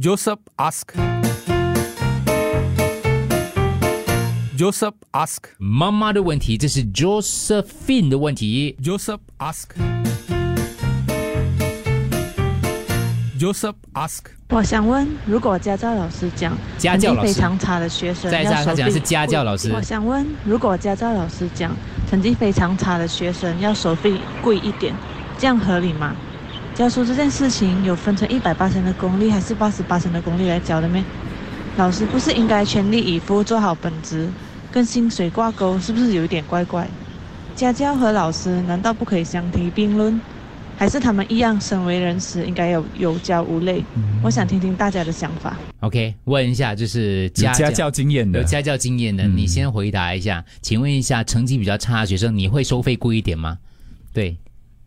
Joseph ask. Joseph ask. 妈妈的问题，这是 Josephine 的问题。Joseph ask. Joseph ask. 我想问，如果家教老师讲家教老师成绩非常差的学生在他要收费他讲是家教老师我想问，如果家教老师讲成绩非常差的学生要收费贵一点，这样合理吗？教书这件事情有分成一百八的功力还是八十八的功力来教的咩？老师不是应该全力以赴做好本职，跟薪水挂钩，是不是有一点怪怪？家教和老师难道不可以相提并论？还是他们一样，身为人师应该有有教无类？我想听听大家的想法。OK，问一下，就是家家教经验的有，家教经验的，你先回答一下。请问一下，成绩比较差的学生，你会收费贵一点吗？对，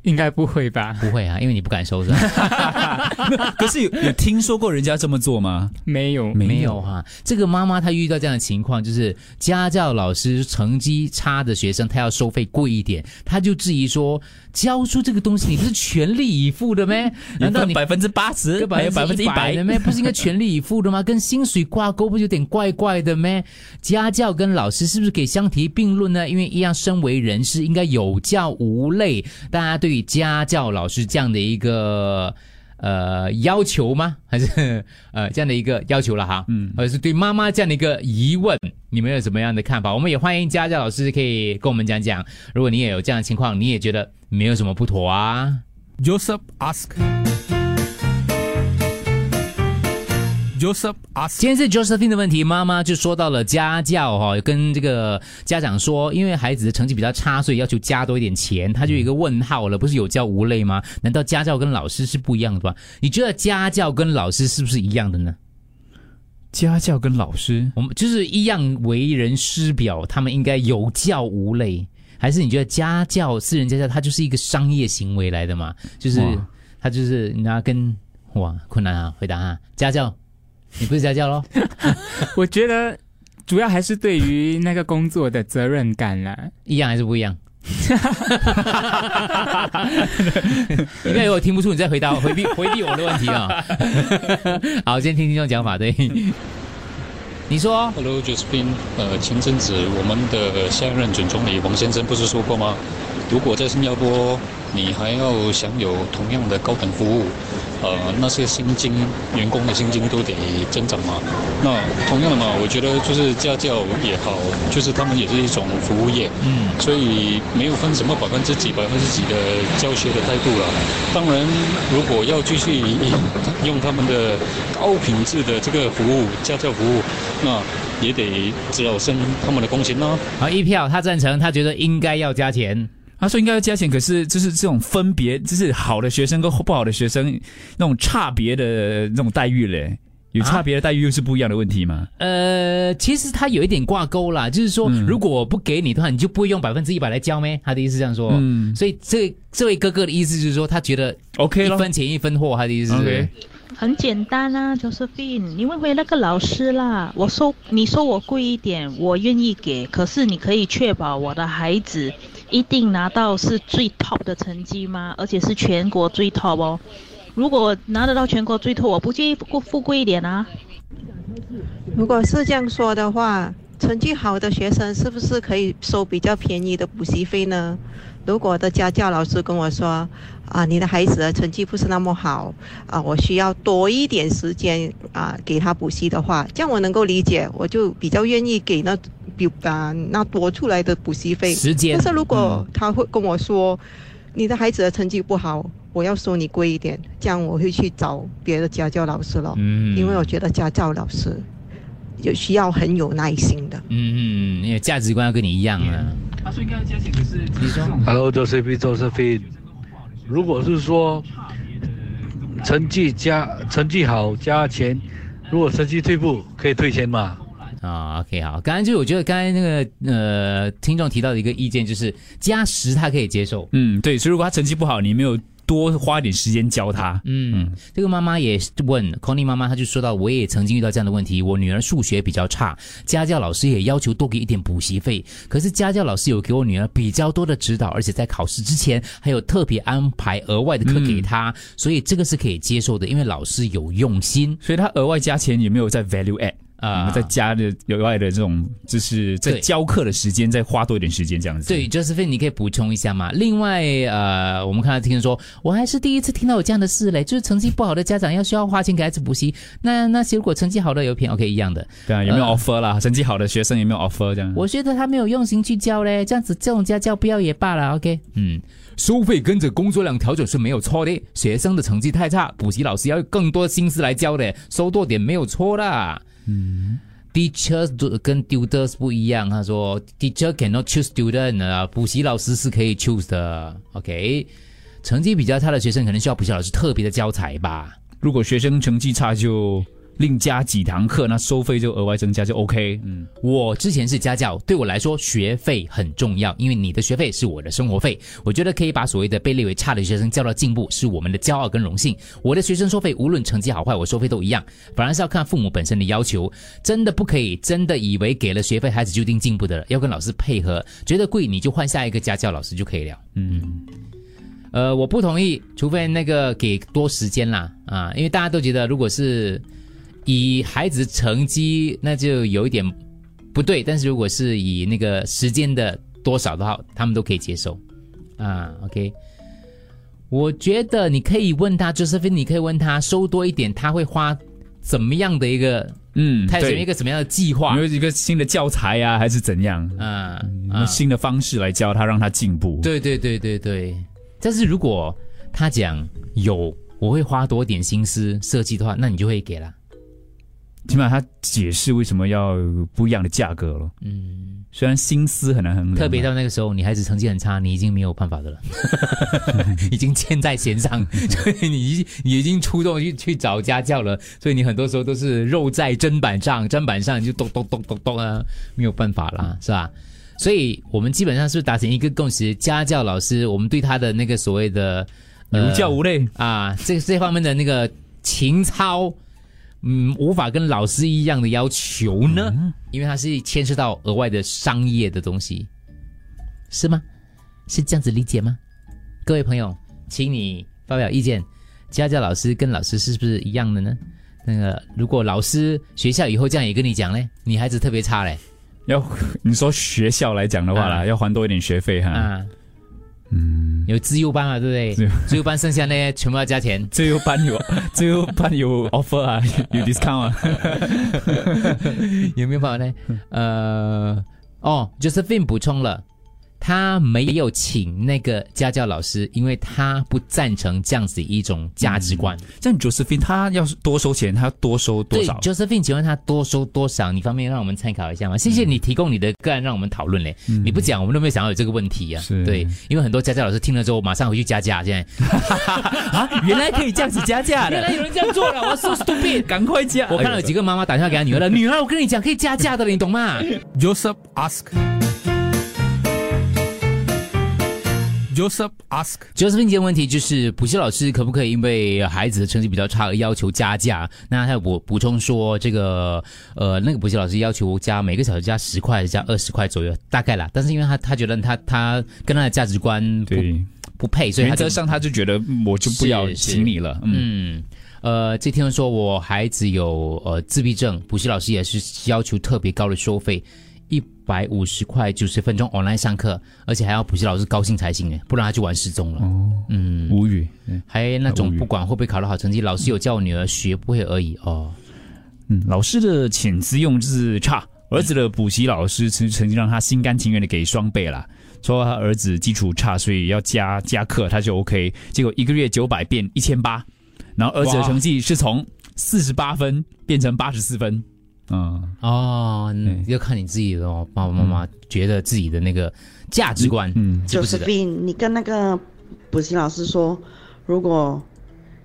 应该不会吧？不会啊，因为你不敢收是吧？可是有有听说过人家这么做吗？没有，没有哈、这个妈妈她遇到这样的情况，就是家教老师成绩差的学生，她要收费贵一点，她就质疑说，教书这个东西你不是全力以赴的咩？难道你百分之八十，还有百分之一百的咩？不是应该全力以赴的吗？跟薪水挂钩，不是有点怪怪的咩？家教跟老师是不是可以相提并论呢？因为一样，身为人师，应该有教无类。大家对于家教老师这样的一个呃要求吗？还是 呃这样的一个要求了哈？嗯，或者是对妈妈这样的一个疑问，你们有什么样的看法？我们也欢迎家教老师可以跟我们讲讲。如果你也有这样的情况，你也觉得没有什么不妥啊？Joseph ask. Joseph. 今天是 Josephine 的问题，妈妈就说到了家教哈、跟这个家长说，因为孩子的成绩比较差，所以要求加多一点钱，他就有一个问号了，不是有教无类吗？难道家教跟老师是不一样的吗？你觉得家教跟老师是不是一样的呢？家教跟老师，我们就是一样为人师表，他们应该有教无类，还是你觉得家教私人家教它就是一个商业行为来的嘛？就是哇他就是你要跟哇困难啊，回答啊，家教，你不是家教喽？我觉得主要还是对于那个工作的责任感啦。一样还是不一样？应该有我听不出你再回答回避回避我的问题啊、好，先听听众讲法，对，你说 Hello, Josephine。呃，前阵子我们的下一任准总理王先生不是说过吗？如果在新加坡你还要享有同样的高等服务，呃，那些薪金员工的薪金都得增长嘛。那同样的嘛，我觉得就是家教也好，就是他们也是一种服务业，嗯，所以没有分什么百分之几、百分之几的教学的态度了。当然，如果要继续用他们的高品质的这个服务、家教服务，那也得只有升他们的工钱啦。好一票，他赞成，他觉得应该要加钱。他说应该要加钱，可是就是这种分别，就是好的学生跟不好的学生那种差别的那种待遇嘞，有差别的待遇又是不一样的问题吗？呃，其实他有一点挂钩啦，就是说，嗯如果我不给你的话，你就不会用百分之一百来交咩？他的意思这样说。嗯所以这这位哥哥的意思就是说，他觉得，OK 咯一分钱一分货，他的意思是。很简单啊，Josephine，你问回那个老师啦。我收你收我贵一点，我愿意给，可是你可以确保我的孩子一定拿到是最 top 的成绩吗？而且是全国最 top 哦。如果拿得到全国最 top，我不介意过付贵一点啊。如果是这样说的话，成绩好的学生是不是可以收比较便宜的补习费呢？如果的家教老师跟我说，啊，你的孩子的成绩不是那么好，啊，我需要多一点时间啊给他补习的话，这样我能够理解，我就比较愿意给那比啊那多出来的补习费。时间但是如果他会跟我说，你的孩子的成绩不好，我要收你贵一点，这样我会去找别的家教老师了。嗯因为我觉得家教老师有需要很有耐心的。嗯嗯，因为价值观要跟你一样啊。你说 Hello, Josephine, Josephine。如果是说成绩加成绩好加钱，如果成绩退步可以退钱吗？啊、o k 好，刚才就我觉得刚才那个呃听众提到的一个意见就是加十他可以接受，嗯，对，所以如果他成绩不好，你没有多花一点时间教他。嗯，这个妈妈也问 Connie 妈妈，她就说到，我也曾经遇到这样的问题，我女儿数学比较差，家教老师也要求多给一点补习费，可是家教老师有给我女儿比较多的指导，而且在考试之前还有特别安排额外的课给她，所以这个是可以接受的，因为老师有用心。所以他额外加钱也没有在 value add 啊啊？再加的额外的这种，就是在教课的时间再花多一点时间这样子。对，Josephine，你可以补充一下吗？另外，呃，我们看到听说，我还是第一次听到有这样的事嘞，就是成绩不好的家长要需要花钱给孩子补习，那那些如果成绩好的有偏 OK 一样的，对啊，有没有呃 offer 啦？成绩好的学生有没有 offer 这样？我觉得他没有用心去教嘞，这样子这种家教不要也罢了，OK？嗯，收费跟着工作量调整是没有错的，学生的成绩太差，补习老师要有更多心思来教的，收多点没有错啦。嗯。Teachers 跟 tutors 不一样，他说 teacher cannot choose student 啊，补习老师是可以 choose 的，OK？成绩比较差的学生可能需要补习老师特别的教材吧。如果学生成绩差就另加几堂课，那收费就额外增加就 OK。嗯，我之前是家教，对我来说学费很重要，因为你的学费是我的生活费。我觉得可以把所谓的被列为差的学生教到进步，是我们的骄傲跟荣幸。我的学生收费无论成绩好坏，我收费都一样，反而是要看父母本身的要求。真的不可以真的以为给了学费孩子就一定进步的了，要跟老师配合。觉得贵你就换下一个家教老师就可以了。嗯。呃，我不同意，除非那个给多时间啦，啊，因为大家都觉得如果是以孩子成绩，那就有一点不对。但是如果是以那个时间的多少的话，他们都可以接受啊。OK，我觉得你可以问他，Josephine，你可以问他收多一点，他会花怎么样的一个，嗯，他有对一个什么样的计划有没有一个新的教材呀、还是怎样？啊？有没有新的方式来教他，让他进步。对对对对对。但是如果他讲有，我会花多点心思设计的话，那你就会给了。起码他解释为什么要不一样的价格了。嗯，虽然心思很难衡量啊，特别到那个时候，你孩子成绩很差，你已经没有办法的了，已经箭在弦上，所以你已你已经出动去去找家教了，所以你很多时候都是肉在砧板上，砧板上你就咚咚咚咚咚啊，没有办法啦，是吧？所以我们基本上是达成一个共识，家教老师我们对他的那个所谓的有教无类啊，这这方面的那个情操。嗯，无法跟老师一样的要求呢，因为它是牵涉到额外的商业的东西，是吗？是这样子理解吗？各位朋友，请你发表意见。家教老师跟老师是不是一样的呢？那个，如果老师学校以后这样也跟你讲嘞，你孩子特别差嘞，要你说学校来讲的话啦，啊要还多一点学费哈。啊，嗯，有自由班嘛，对不对？自由自由班剩下那些全部要加钱。自由班有 自由班有 offer 啊，有 discount 啊。有没有办法呢？呃，哦，Josephine 补充了，他没有请那个家教老师，因为他不赞成这样子一种价值观。这样 Josephine 他要是多收钱，他要多收多对少？，Josephine，请问他多收多少？你方便让我们参考一下吗？谢谢你提供你的个案让我们讨论嘞。你不讲，我们都没有想到有这个问题啊。是对，因为很多家教老师听了之后，马上回去加价。现在 啊，原来可以这样子加价的，原来有人这样做了，我 so stupid。赶快加！我看到有几个妈妈打电话给她女儿了，女儿，我跟你讲，可以加价的，你懂吗？Joseph ask. Joseph ask. Josephine 今天问题就是补习老师可不可以因为孩子的成绩比较差而要求加价？那他有补补充说，这个呃那个补习老师要求加每个小时加十块，加二十块左右，大概啦。但是因为他他觉得他他跟他的价值观不，不配，所以他就原则上他就觉得嗯我就不要请你了。嗯，嗯。呃，这听说我孩子有呃自闭症，补习老师也是要求特别高的收费，一百五十块九十分钟 online 上课，而且还要补习老师高兴才行诶，不然他就玩失踪了。哦，嗯，无语。嗯还那种不管会不会考得好成绩，老师有叫我女儿学不会而已哦。嗯，老师的遣词用字差，儿子的补习老师曾曾经让他心甘情愿的给双倍啦。说他儿子基础差，所以要加加课，他就 OK。结果一个月九百变一千八，然后儿子的成绩是从四十八分变成八十四分。嗯，哦，嗯要看你自己的哦，爸爸妈妈觉得自己的那个价值观，嗯是不是你跟那个补习老师说，如果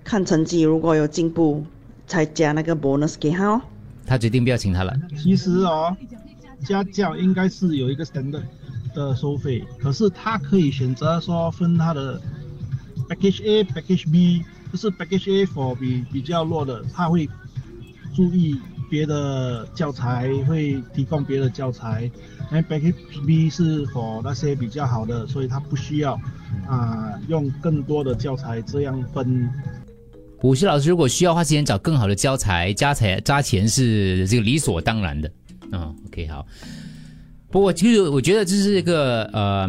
看成绩如果有进步，才加那个 bonus 给他哦。他决定不要请他了。其实哦，家教应该是有一个 standard 的收费，可是他可以选择说分他的 package A、package B，就是 package A for 比比较弱的，他会注意别的教材，会提供别的教材。那 package B 是否那些比较好的，所以他不需要啊、用更多的教材这样分。补习老师如果需要花时间找更好的教材，加钱加钱是这个理所当然的。嗯，OK，好。不过其实我觉得这是一个呃，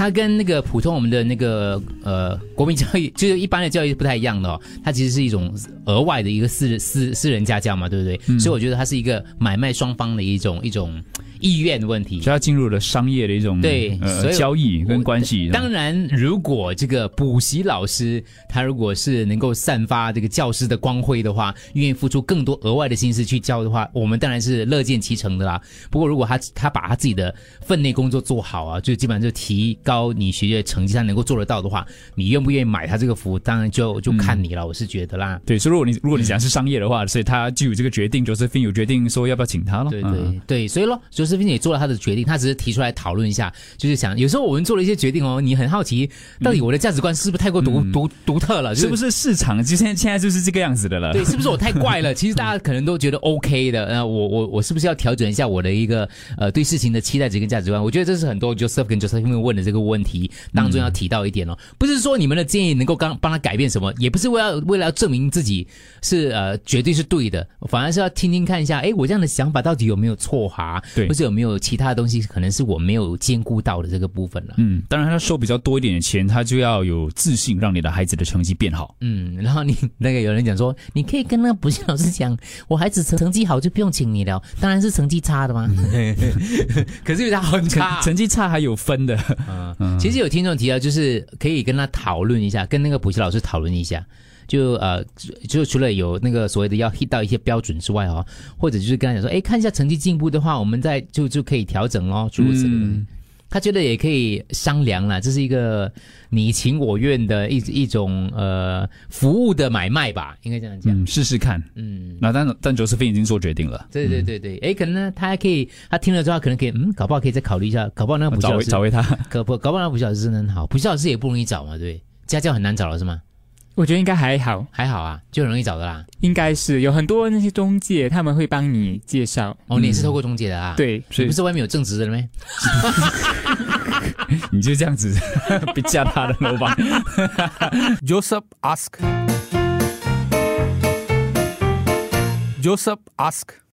它跟那个普通我们的那个呃国民教育，就是一般的教育不太一样的哦。它其实是一种额外的一个私私私人家教嘛，对不对？所以我觉得它是一个买卖双方的一种一种意愿的问题。所以它进入了商业的一种对呃交易跟关系。当然，如果这个补习老师他如果是能够散发这个教师的光辉的话，愿意付出更多额外的心思去教的话，我们当然是乐见其成的啦。不过，如果他他把他自己的分内工作做好啊，就基本上就提高你学业成绩，上能够做得到的话，你愿不愿意买他这个服务，当然就就看你了。我是觉得啦。对，所以如果你如果你讲是商业的话，所以他就有这个决定，Josephine 有决定说要不要请他了。对对、嗯对，所以咯，卓斯宾也做了他的决定，他只是提出来讨论一下，就是想有时候我们做了一些决定哦，你很好奇，到底我的价值观是不是太过独、独独特了？就是不是市场就现在现在就是这个样子的了？对，是不是我太怪了？其实大家可能都觉得 OK 的，呃，我我我是不是要调整一下我的一个呃对事情的期待值跟价值观？我觉得这是很多 Joseph 跟 Josephine 问的这个问题当中要提到一点哦，不是说你们的建议能够刚帮他改变什么，也不是为了为了要证明自己是呃绝对是对的，反而是要听听看一下，哎，我这样的想法到底有没有错哈？对或者有没有其他的东西可能是我没有兼顾到的这个部分了。嗯，当然他收比较多一点的钱，他就要有自信，让你的孩子的成绩变好。嗯，然后你那个有人讲说，你可以跟那个补习老师讲，我孩子成成绩好就不用请你了，当然是成绩差的吗？可是他很差，成成绩差还有分的。嗯，其实有听众提到，就是可以跟他讨论一下，跟那个补习老师讨论一下。就呃，就就除了有那个所谓的要 hit 到一些标准之外哦，或者就是跟他讲说，哎，看一下成绩进步的话，我们再就就可以调整咯，诸如此类。嗯他觉得也可以商量啦，这是一个你情我愿的一一种呃服务的买卖吧，应该这样讲。嗯，试试看。嗯，那但但 Josephine 已经做决定了。对对对对，哎，可能呢，他还可以，他听了之后，可能可以，嗯，搞不好可以再考虑一下，搞不好那个补习找回找回他，搞不搞不好那个补习老师真的很好，补习老师也不容易找嘛，对，家教很难找了是吗？我觉得应该还好，还好啊，就很容易找的啦。应该是有很多那些中介，他们会帮你介绍。哦，你也是透过中介的啊？对，你不是外面有正职的了没？你就这样子 别加他的楼吧。Joseph ask. Joseph ask.